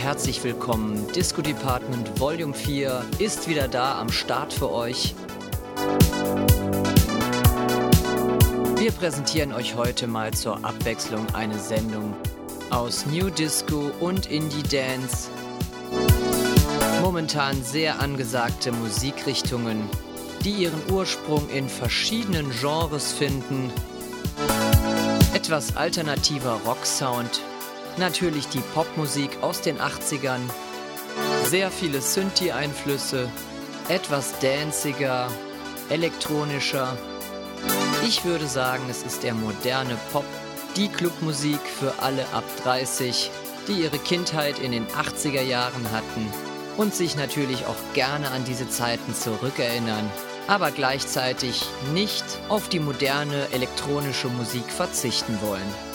herzlich willkommen. Disco Department Volume 4 ist wieder da am Start für euch. Wir präsentieren euch heute mal zur Abwechslung eine Sendung aus New Disco und Indie Dance. Momentan sehr angesagte Musikrichtungen, die ihren Ursprung in verschiedenen Genres finden. Etwas alternativer Rocksound, natürlich die Popmusik aus den 80ern, sehr viele Synthie-Einflüsse, etwas danciger, elektronischer. Ich würde sagen, es ist der moderne Pop, die Clubmusik für alle ab 30, die ihre Kindheit in den 80er Jahren hatten und sich natürlich auch gerne an diese Zeiten zurückerinnern, aber gleichzeitig nicht auf die moderne elektronische Musik verzichten wollen.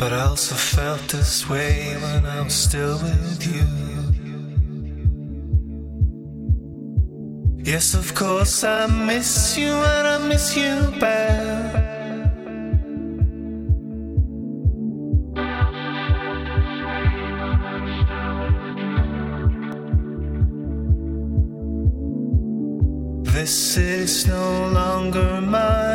But I also felt this way when I was still with you. Yes, of course, I miss you and I miss you bad. This is no longer mine.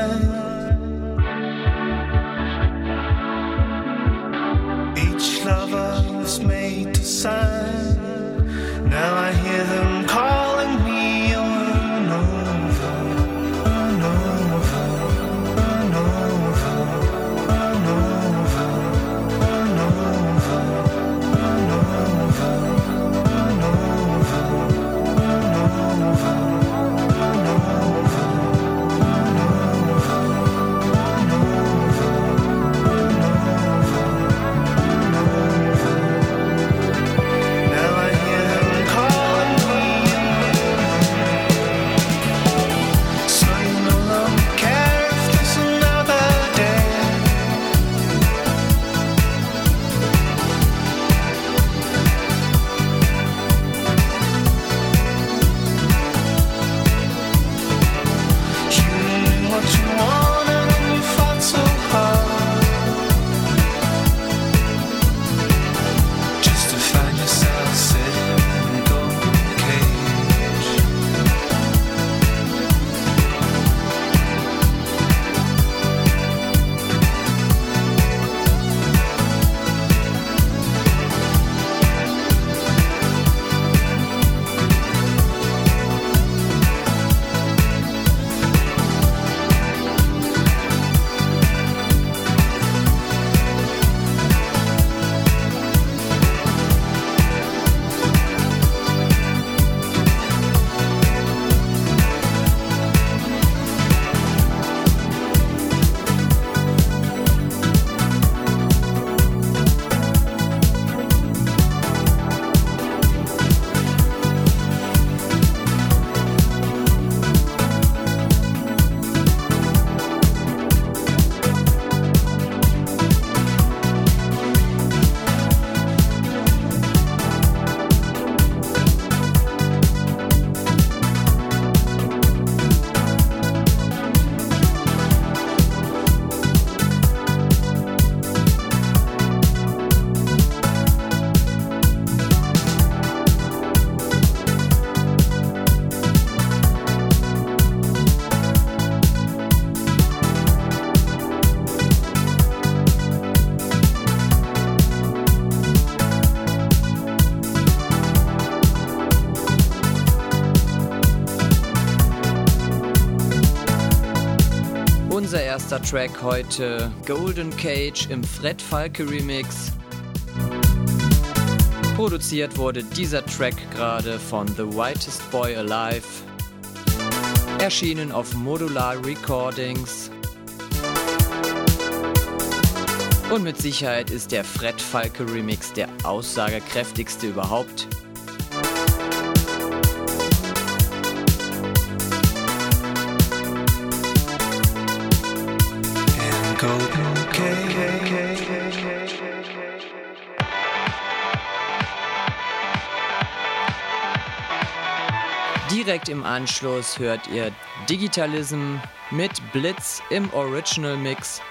Erster Track heute Golden Cage im Fred Falke Remix. Produziert wurde dieser Track gerade von The Whitest Boy Alive. Erschienen auf Modular Recordings. Und mit Sicherheit ist der Fred Falke Remix der aussagekräftigste überhaupt. Direkt im Anschluss hört ihr Digitalism mit Blitz im Original Mix.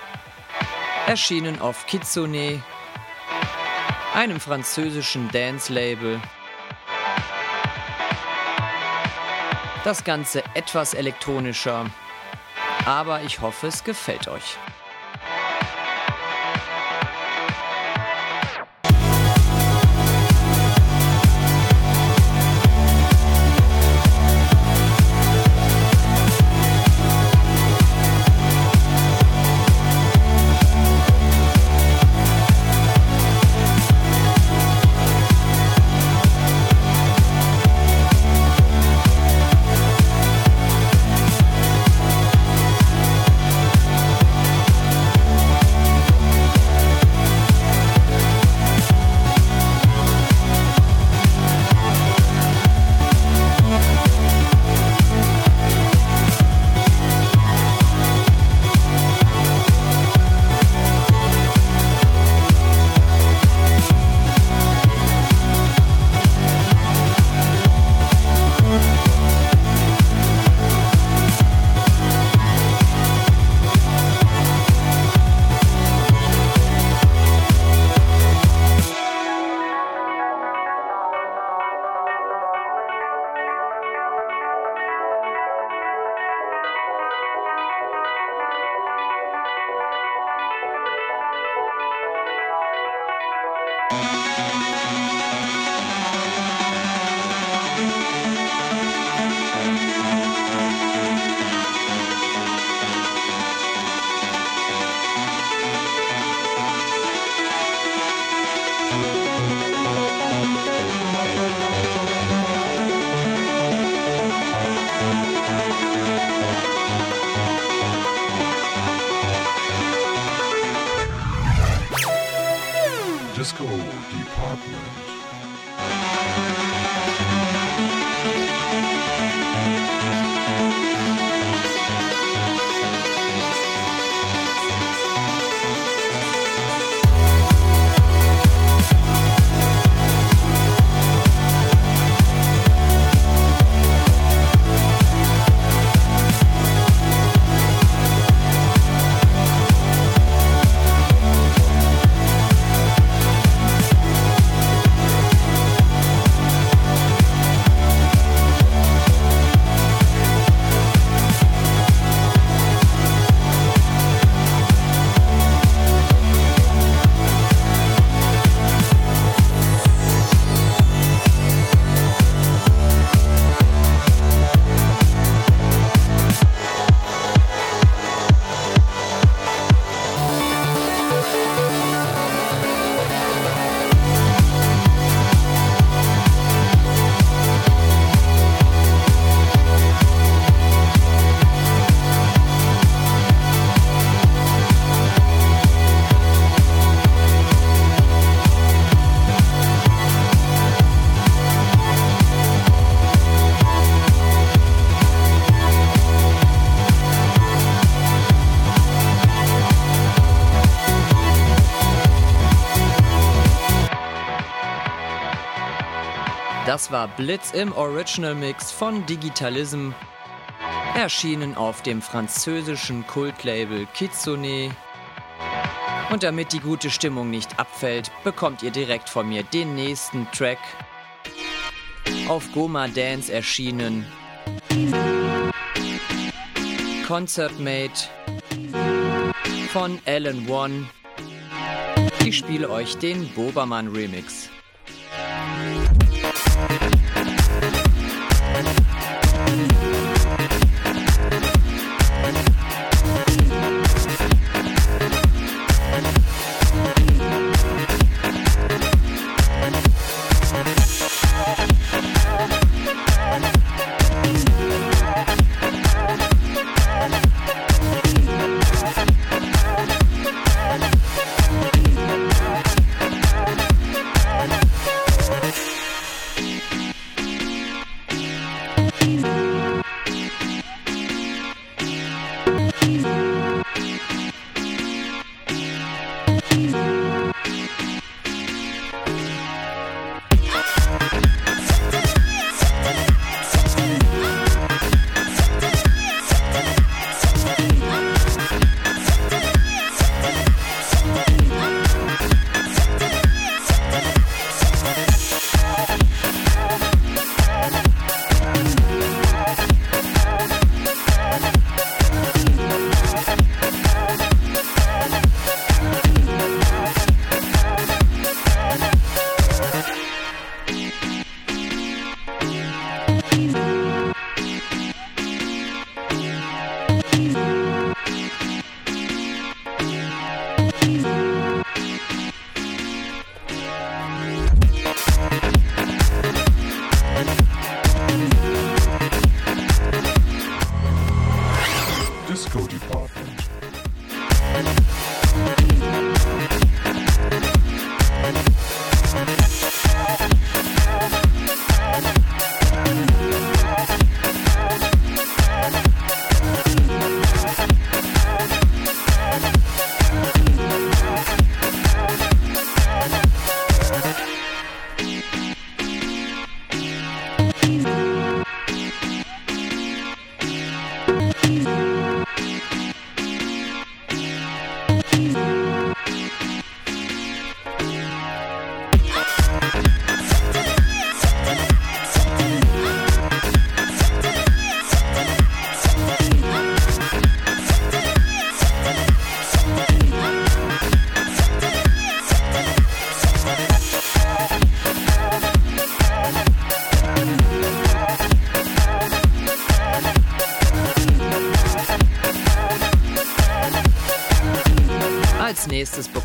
Erschienen auf Kitsune, einem französischen Dance-Label. Das Ganze etwas elektronischer, aber ich hoffe, es gefällt euch. Das war Blitz im Original Mix von Digitalism, erschienen auf dem französischen Kultlabel Kitsune. Und damit die gute Stimmung nicht abfällt, bekommt ihr direkt von mir den nächsten Track. Auf Goma Dance erschienen. Concert Mate von Alan One. Ich spiele euch den Bobermann Remix. Disco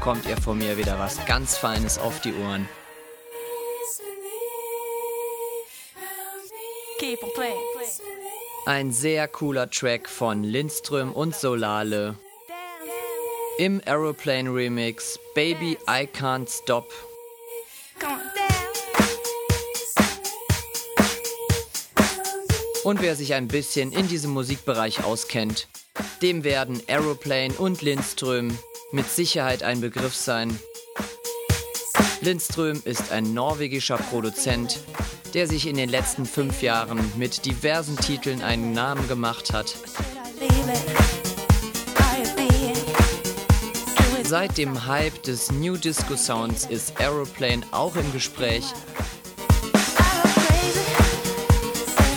bekommt ihr von mir wieder was ganz Feines auf die Ohren. Ein sehr cooler Track von Lindström und Solale. Im Aeroplane Remix Baby I Can't Stop. Und wer sich ein bisschen in diesem Musikbereich auskennt, dem werden Aeroplane und Lindström mit Sicherheit ein Begriff sein. Lindström ist ein norwegischer Produzent, der sich in den letzten fünf Jahren mit diversen Titeln einen Namen gemacht hat. Seit dem Hype des New Disco Sounds ist Aeroplane auch im Gespräch.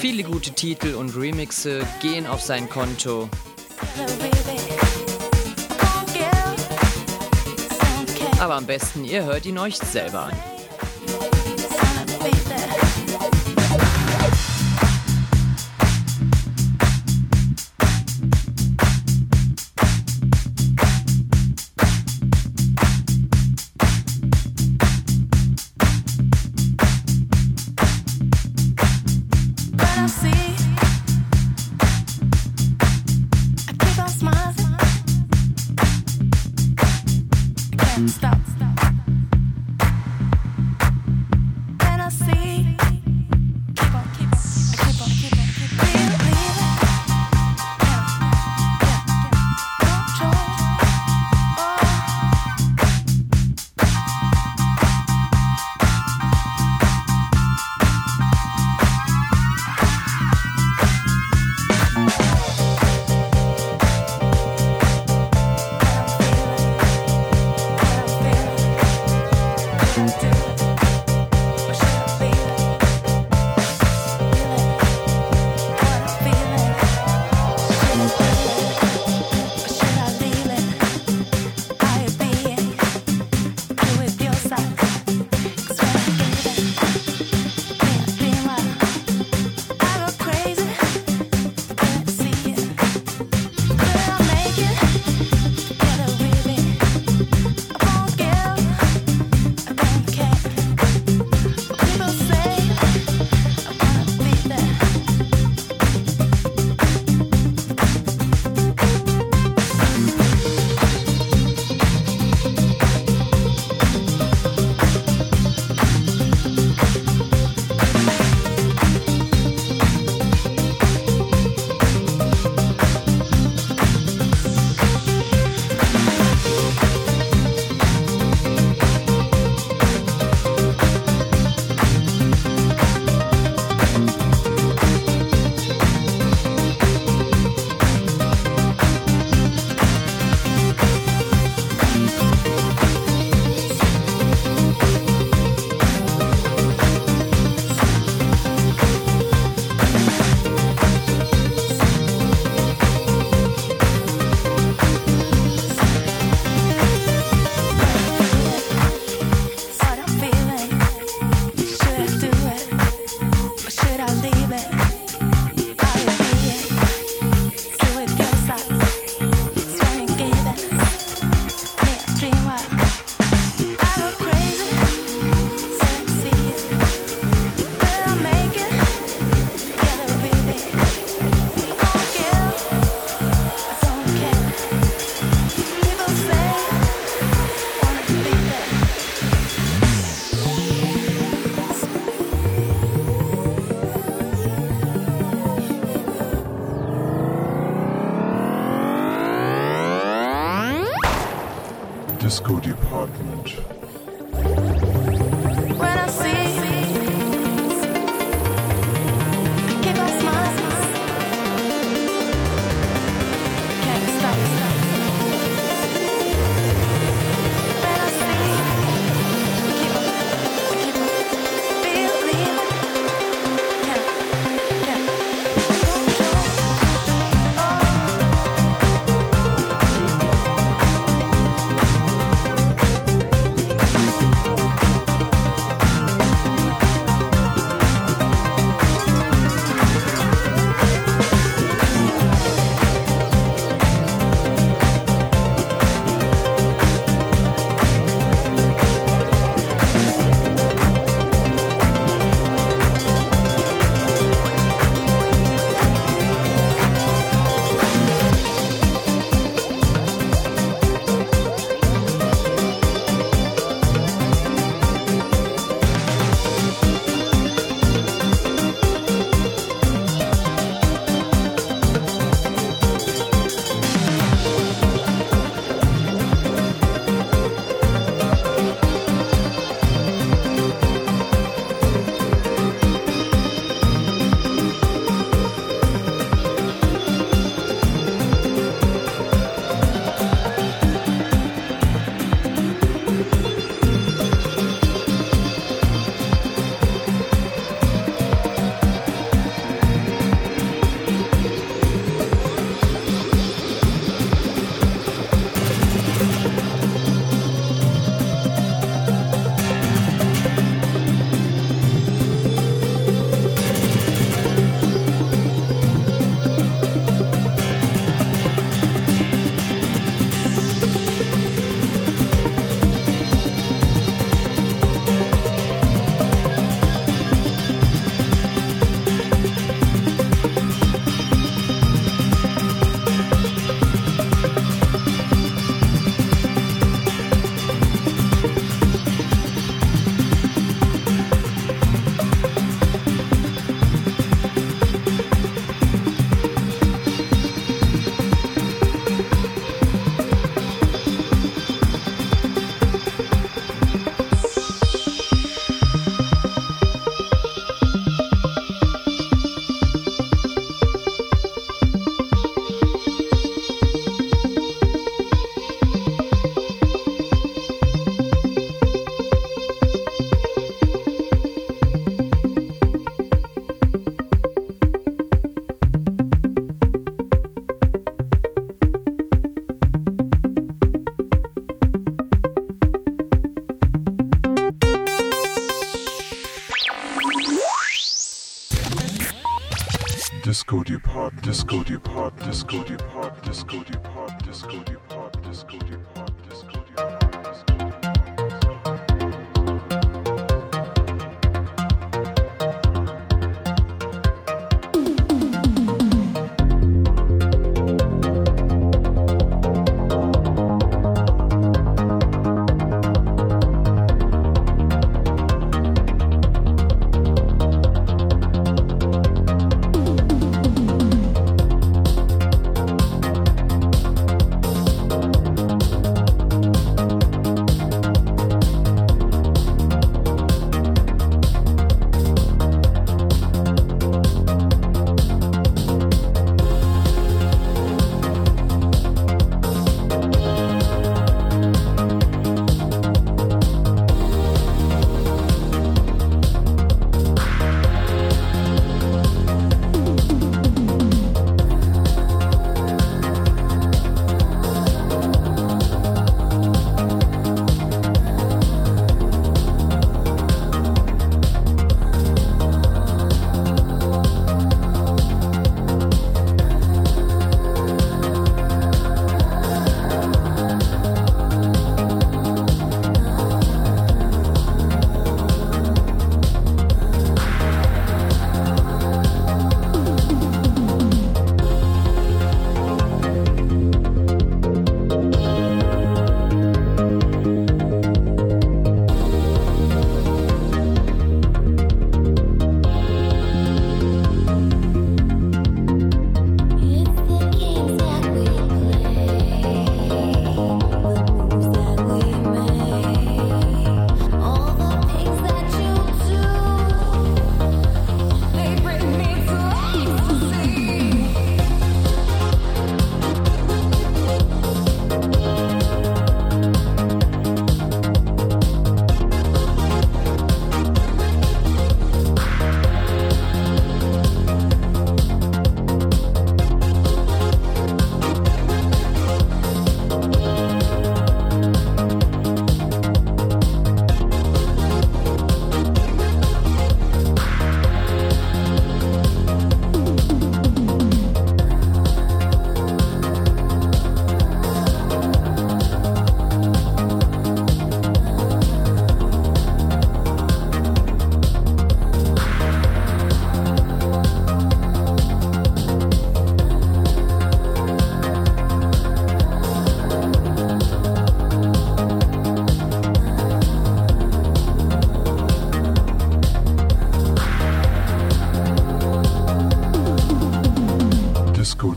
Viele gute Titel und Remixe gehen auf sein Konto. Aber am besten, ihr hört ihn euch selber an.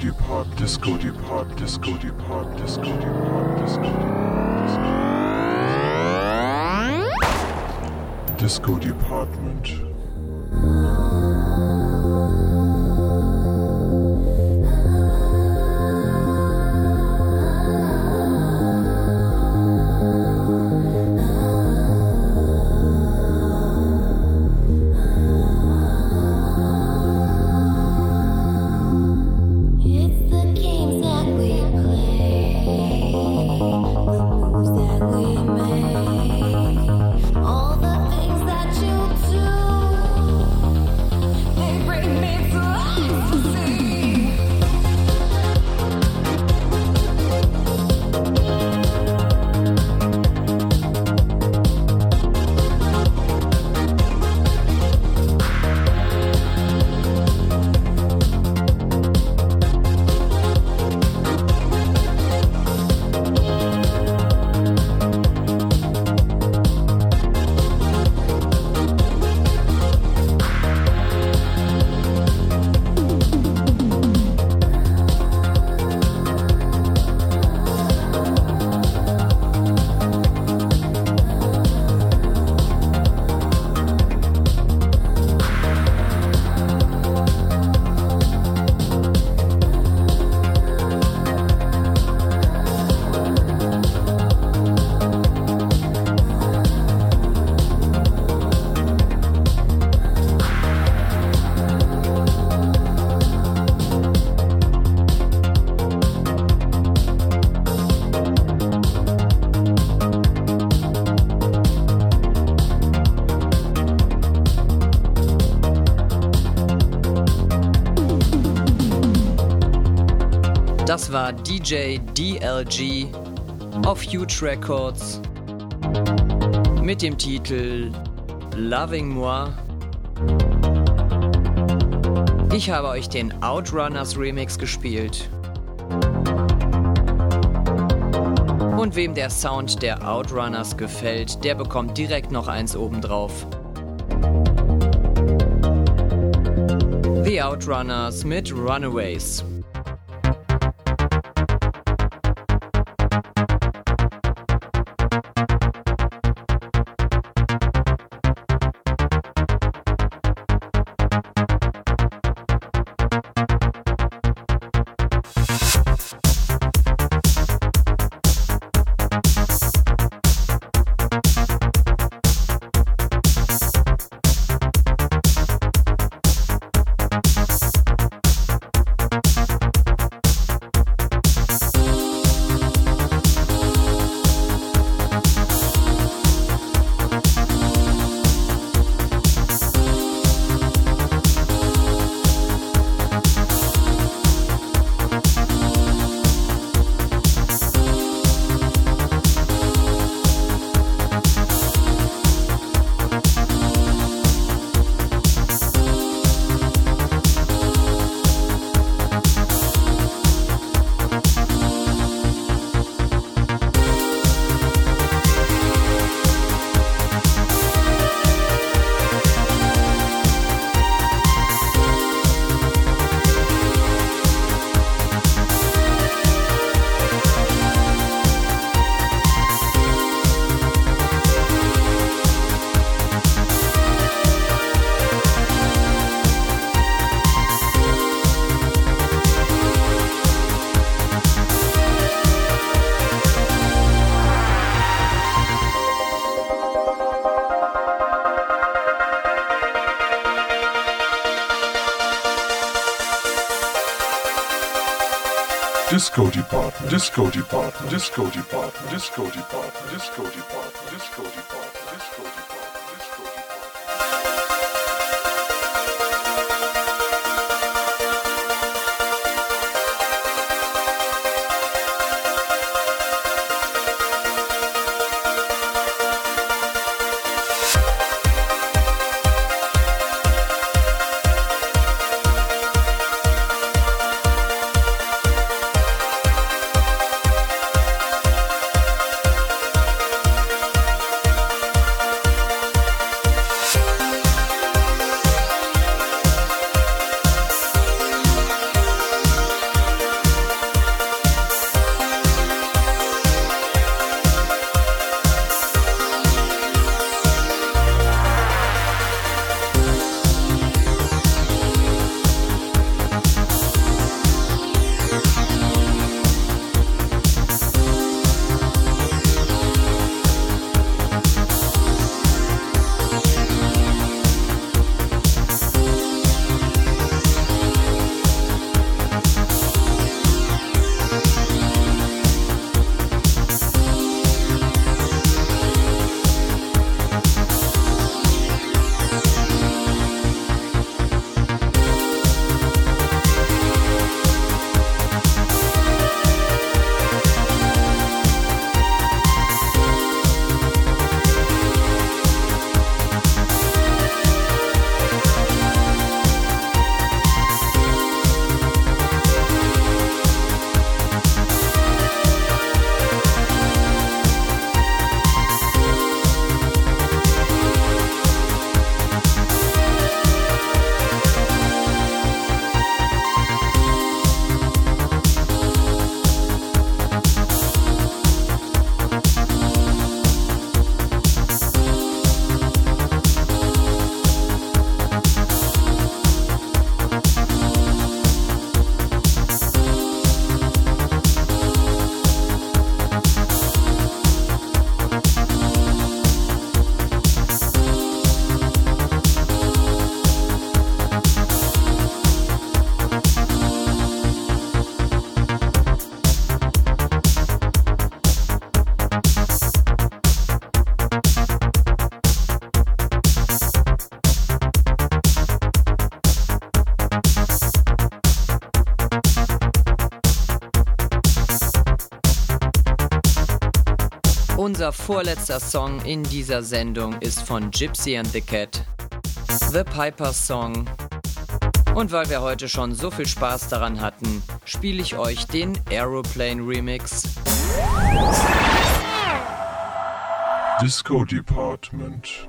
Disco Depart, Disco Depart, Disco Depart, Disco Depart, Disco Depart. Disco Department. War DJ DLG auf Huge Records mit dem Titel Loving Moi. Ich habe euch den Outrunners Remix gespielt. Und wem der Sound der Outrunners gefällt, der bekommt direkt noch eins obendrauf. The Outrunners mit Runaways. Disco Department, Disco Department, Disco Department, Disco Department, Disco Department, Disco Department, Disco Department, Disco Department. Unser vorletzter Song in dieser Sendung ist von Gypsy and the Cat, The Piper's Song. Und weil wir heute schon so viel Spaß daran hatten, spiele ich euch den Aeroplane Remix. Disco Department.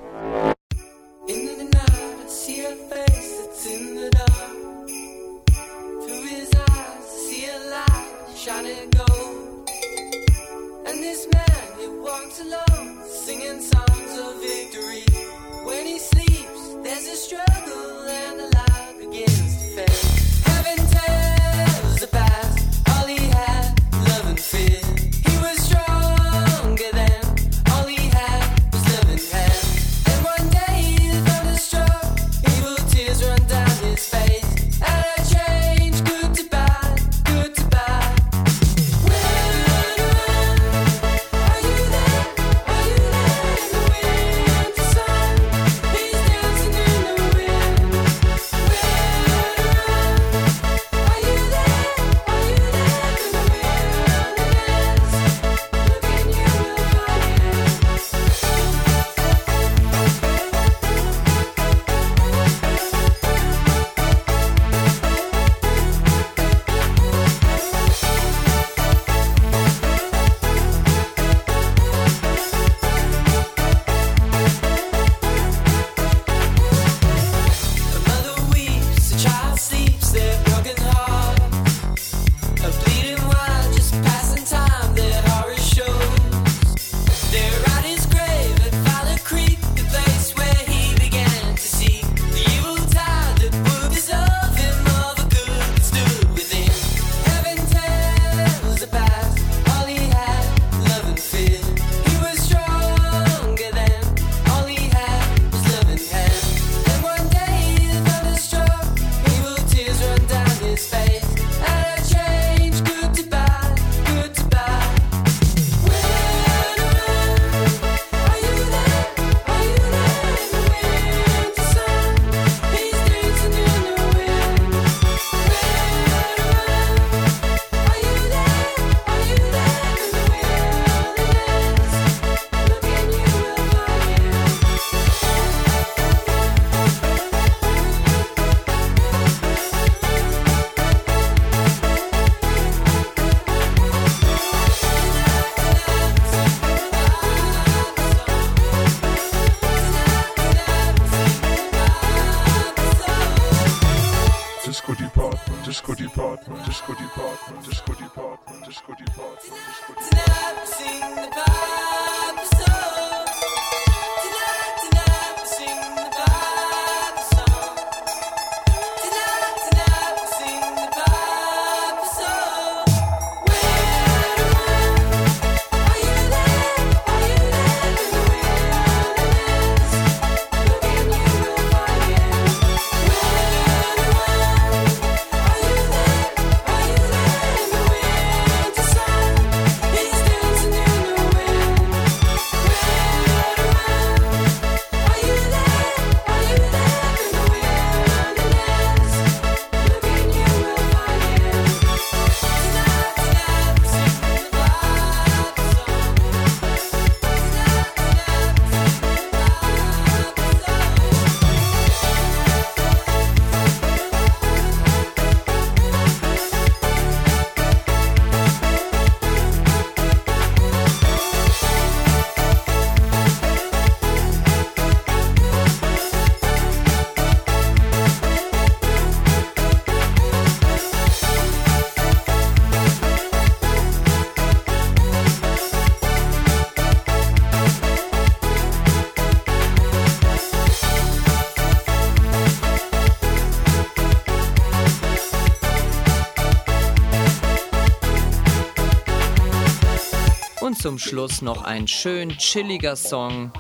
zum Schluss noch ein schön chilliger Song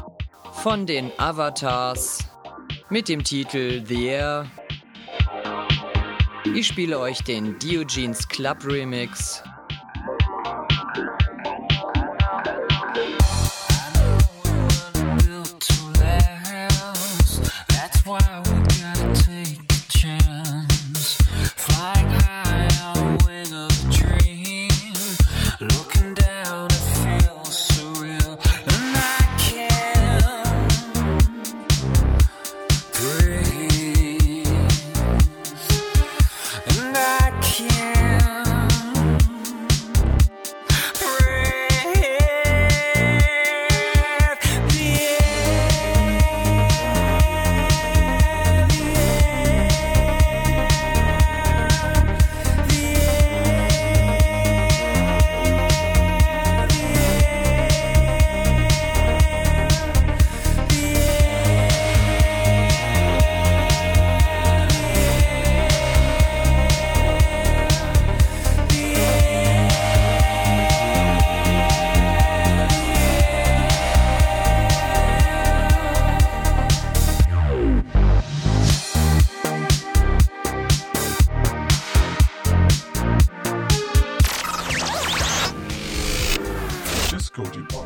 von den Avatars mit dem Titel The Air. Ich spiele euch den Diogenes Club Remix Goji Bar.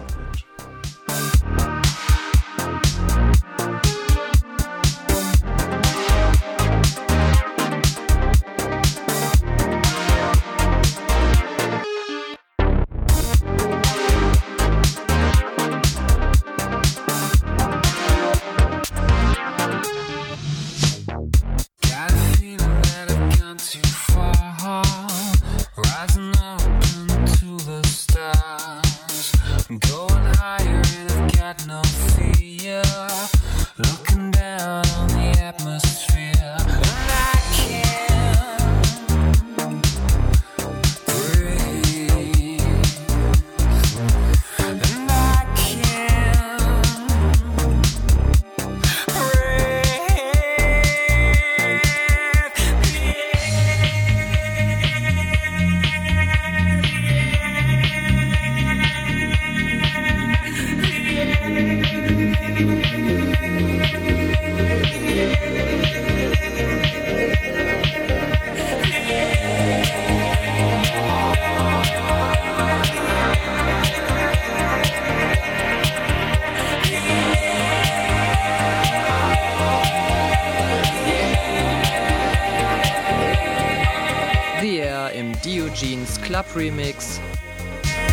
Club Remix.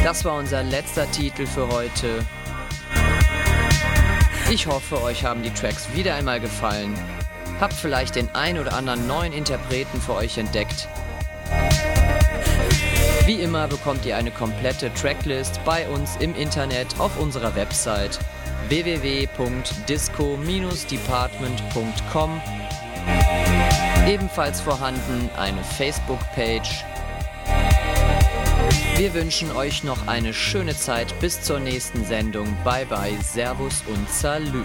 Das war unser letzter Titel für heute. Ich hoffe, euch haben die Tracks wieder einmal gefallen. Habt vielleicht den ein oder anderen neuen Interpreten für euch entdeckt. Wie immer bekommt ihr eine komplette Tracklist bei uns im Internet auf unserer Website www.disco-department.com Ebenfalls vorhanden eine Facebook-Page. Wir wünschen euch noch eine schöne Zeit bis zur nächsten Sendung. Bye bye, Servus und Salü.